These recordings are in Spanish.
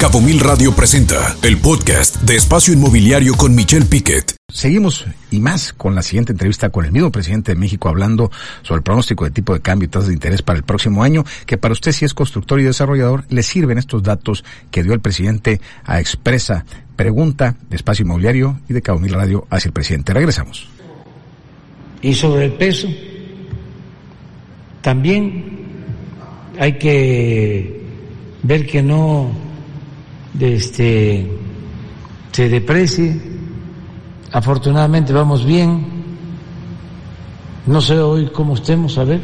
Cabo Mil Radio presenta el podcast de Espacio Inmobiliario con Michelle Piquet. Seguimos y más con la siguiente entrevista con el mismo presidente de México hablando sobre el pronóstico de tipo de cambio y tasas de interés para el próximo año, que para usted si es constructor y desarrollador le sirven estos datos que dio el presidente a Expresa Pregunta de Espacio Inmobiliario y de Cabo Mil Radio hacia el presidente. Regresamos. Y sobre el peso, también hay que ver que no este, se deprecie. Afortunadamente vamos bien. No sé hoy cómo estemos, a ver.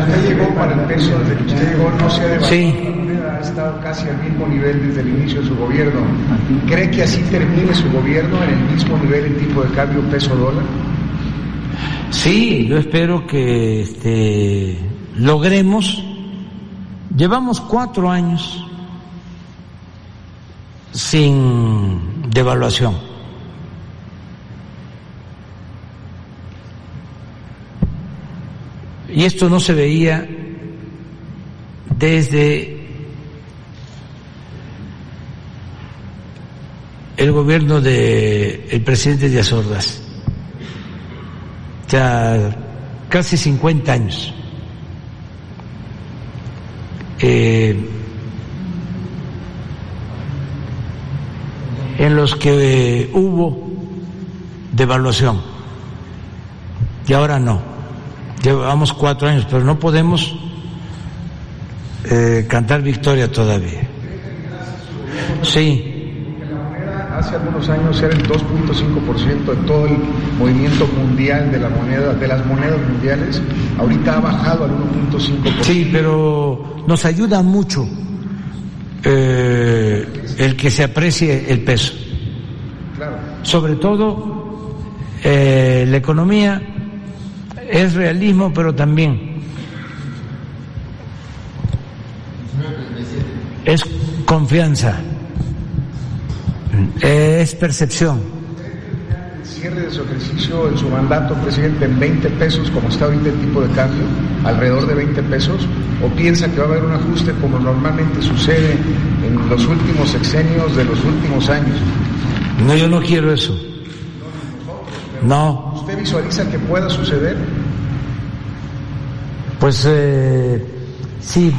Usted llegó para el peso, desde que usted llegó no se ha. Sí. Ha estado casi al mismo nivel desde el inicio de su gobierno. ¿Cree que así termine su gobierno en el mismo nivel en tipo de cambio peso-dólar? Sí, yo espero que este, logremos. Llevamos cuatro años sin devaluación. Y esto no se veía desde el gobierno del el presidente Díaz Ordaz. Ya casi 50 años. Eh, en los que hubo devaluación y ahora no. Llevamos cuatro años, pero no podemos eh, cantar victoria todavía. Sí, Hace algunos años era el 2.5% de todo el movimiento mundial de la moneda, de las monedas mundiales. Ahorita ha bajado al 1.5%. sí, pero nos ayuda mucho eh, el que se aprecie el peso. Claro. Sobre todo eh, la economía es realismo, pero también es confianza, es percepción. Cierre de su ejercicio en su mandato, presidente, en 20 pesos, como está ahorita el tipo de cambio, alrededor de 20 pesos, o piensa que va a haber un ajuste como normalmente sucede en los últimos sexenios de los últimos años. No, yo no quiero eso. No, ¿Usted visualiza que pueda suceder? pues eh, sí.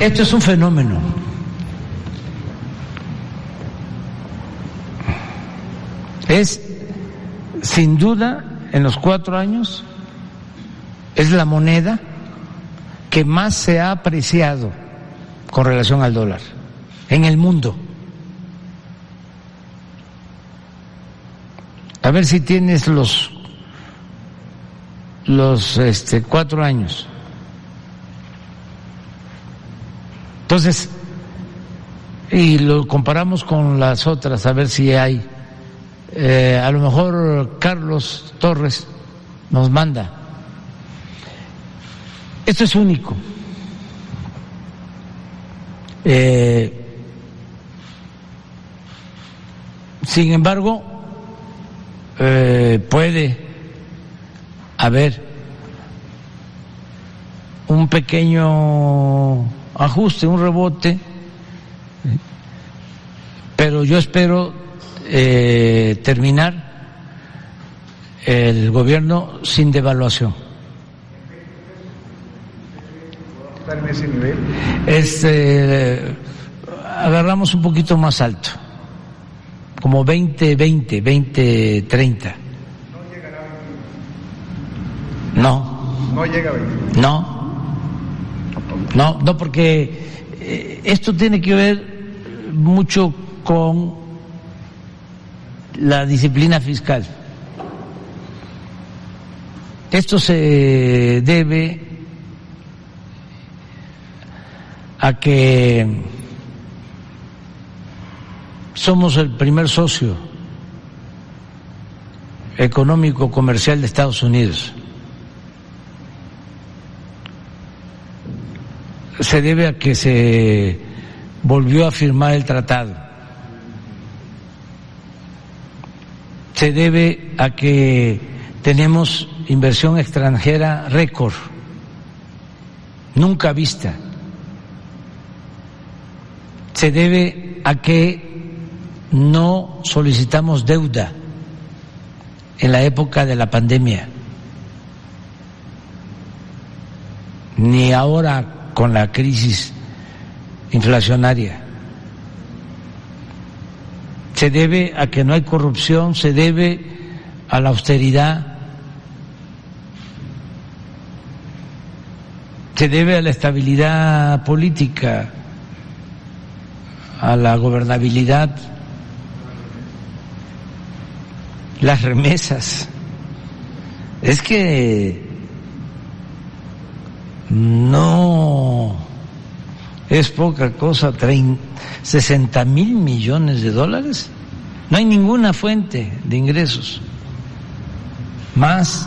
Esto es un fenómeno. Es, sin duda, en los cuatro años, es la moneda que más se ha apreciado con relación al dólar en el mundo. A ver si tienes los los este, cuatro años. Entonces, y lo comparamos con las otras, a ver si hay. Eh, a lo mejor Carlos Torres nos manda. Esto es único. Eh, sin embargo, eh, puede haber un pequeño ajuste, un rebote, pero yo espero eh, terminar el gobierno sin devaluación. ¿Estar en ese nivel? Este, agarramos un poquito más alto, como 20, 20, 20, 30. No, No llega a 20. no, no, no, porque eh, esto tiene que ver mucho con la disciplina fiscal. Esto se debe a que somos el primer socio económico comercial de Estados Unidos. Se debe a que se volvió a firmar el tratado. Se debe a que tenemos inversión extranjera récord, nunca vista. Se debe a que no solicitamos deuda en la época de la pandemia, ni ahora con la crisis inflacionaria. Se debe a que no hay corrupción, se debe a la austeridad, se debe a la estabilidad política, a la gobernabilidad, las remesas. Es que no es poca cosa, 60 mil millones de dólares. No hay ninguna fuente de ingresos más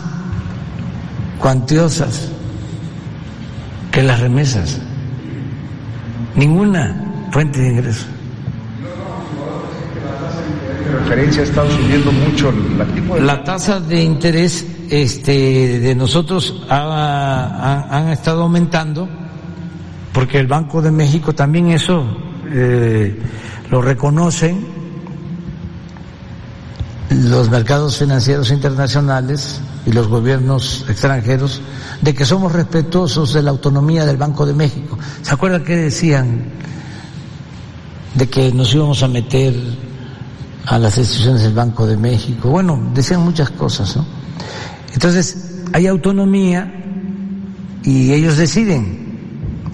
cuantiosas que las remesas. Ninguna fuente de ingresos. referencia ha estado subiendo mucho la, tipo de... la tasa de interés este, de nosotros han estado aumentando porque el Banco de México también eso eh, lo reconocen los mercados financieros internacionales y los gobiernos extranjeros de que somos respetuosos de la autonomía del Banco de México. ¿Se acuerdan que decían de que nos íbamos a meter a las instituciones del Banco de México? Bueno, decían muchas cosas, ¿no? Entonces, hay autonomía y ellos deciden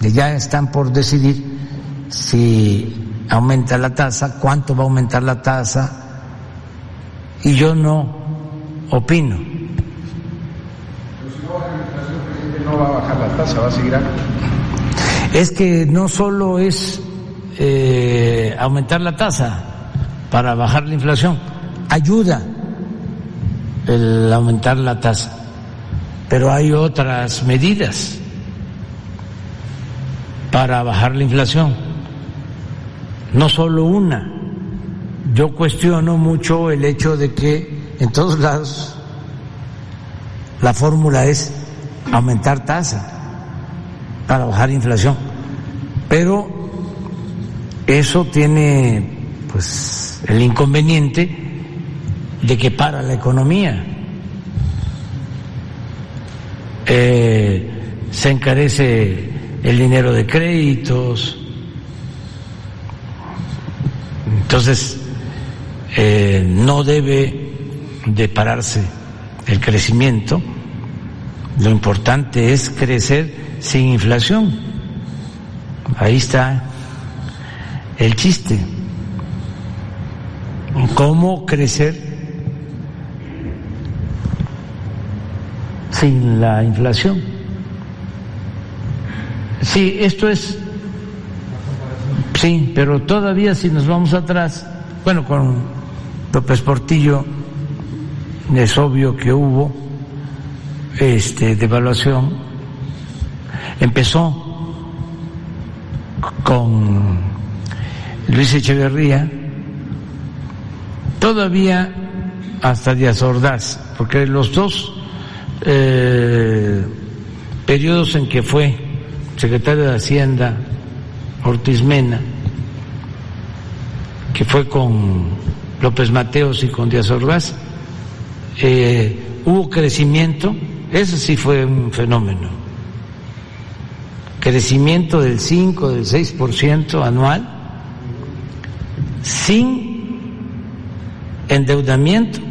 ya están por decidir si aumenta la tasa, cuánto va a aumentar la tasa, y yo no opino. no va a bajar la tasa, va a seguir Es que no solo es eh, aumentar la tasa para bajar la inflación, ayuda el aumentar la tasa, pero hay otras medidas para bajar la inflación. No solo una. Yo cuestiono mucho el hecho de que en todos lados la fórmula es aumentar tasa para bajar inflación. Pero eso tiene pues el inconveniente de que para la economía. Eh, se encarece el dinero de créditos. Entonces, eh, no debe de pararse el crecimiento. Lo importante es crecer sin inflación. Ahí está el chiste. ¿Cómo crecer sin la inflación? Sí, esto es. Sí, pero todavía si nos vamos atrás, bueno, con López Portillo es obvio que hubo este devaluación. Empezó con Luis Echeverría, todavía hasta Díaz Ordaz, porque los dos eh, periodos en que fue secretario de Hacienda, Ortiz Mena, que fue con López Mateos y con Díaz Ordaz, eh, hubo crecimiento, eso sí fue un fenómeno, crecimiento del 5, del 6% anual, sin endeudamiento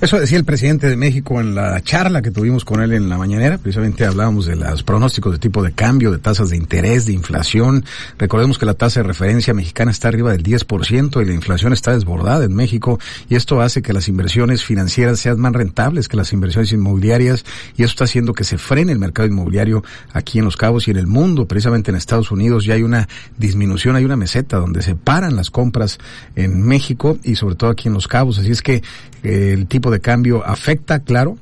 eso decía el presidente de México en la charla que tuvimos con él en la mañanera. Precisamente hablábamos de los pronósticos de tipo de cambio, de tasas de interés, de inflación. Recordemos que la tasa de referencia mexicana está arriba del 10% y la inflación está desbordada en México y esto hace que las inversiones financieras sean más rentables que las inversiones inmobiliarias y eso está haciendo que se frene el mercado inmobiliario aquí en Los Cabos y en el mundo. Precisamente en Estados Unidos ya hay una disminución, hay una meseta donde se paran las compras en México y sobre todo aquí en Los Cabos. Así es que eh, el tipo de cambio afecta, claro,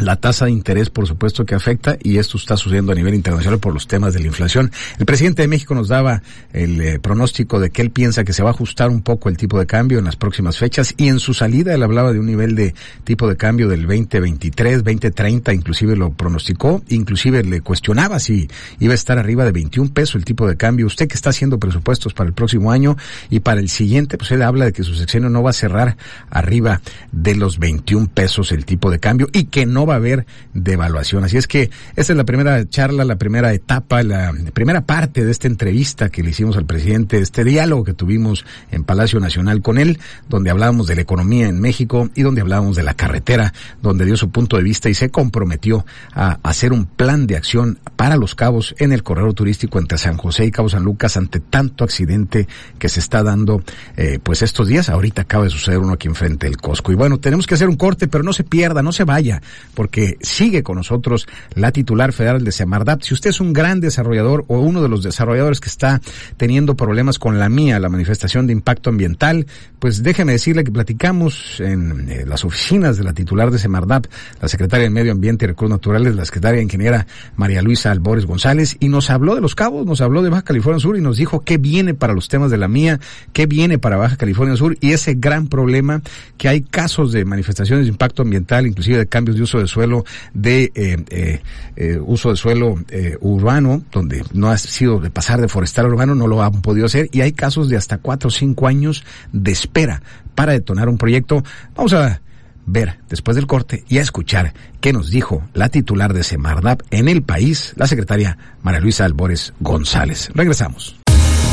la tasa de interés, por supuesto, que afecta y esto está sucediendo a nivel internacional por los temas de la inflación. El presidente de México nos daba el eh, pronóstico de que él piensa que se va a ajustar un poco el tipo de cambio en las próximas fechas y en su salida él hablaba de un nivel de tipo de cambio del 2023, 2030, inclusive lo pronosticó, inclusive le cuestionaba si iba a estar arriba de 21 pesos el tipo de cambio. Usted que está haciendo presupuestos para el próximo año y para el siguiente, pues él habla de que su sexenio no va a cerrar arriba de los 21 pesos el tipo de cambio y que no va a haber devaluación. Así es que esta es la primera charla, la primera etapa, la primera parte de esta entrevista que le hicimos al presidente, este diálogo que tuvimos en Palacio Nacional con él, donde hablábamos de la economía en México y donde hablábamos de la carretera, donde dio su punto de vista y se comprometió a hacer un plan de acción para los cabos en el corredor turístico entre San José y Cabo San Lucas ante tanto accidente que se está dando eh, pues estos días. Ahorita acaba de suceder uno aquí enfrente del Costco. Y bueno, tenemos que hacer un corte, pero no se pierda, no se vaya, porque sigue con nosotros la titular federal de Semardap. Si usted es un gran desarrollador o uno de los desarrolladores que está teniendo problemas con la mía, la manifestación de impacto ambiental, pues déjeme decirle que platicamos en eh, las oficinas de la titular de Semardap, la secretaria de Medio Ambiente y Recursos Naturales, la secretaria Ingeniera María Luisa Albores González, y nos habló de los cabos, nos habló de Baja California Sur y nos dijo qué viene para los temas de la mía, qué viene para Baja California Sur y ese gran problema que hay casos de manifestaciones de impacto ambiental, inclusive de cambios de uso de suelo, de eh, eh, eh, uso de suelo urbano, donde no ha sido de pasar de forestal urbano, no lo han podido hacer, y hay casos de hasta cuatro o cinco años de espera para detonar un proyecto. Vamos a ver después del corte y a escuchar qué nos dijo la titular de Semarnap en el país, la secretaria María Luisa Albores González. Regresamos.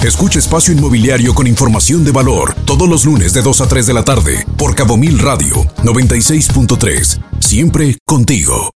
Escucha Espacio Inmobiliario con información de valor todos los lunes de 2 a 3 de la tarde por Cabo Mil Radio 96.3. Siempre contigo.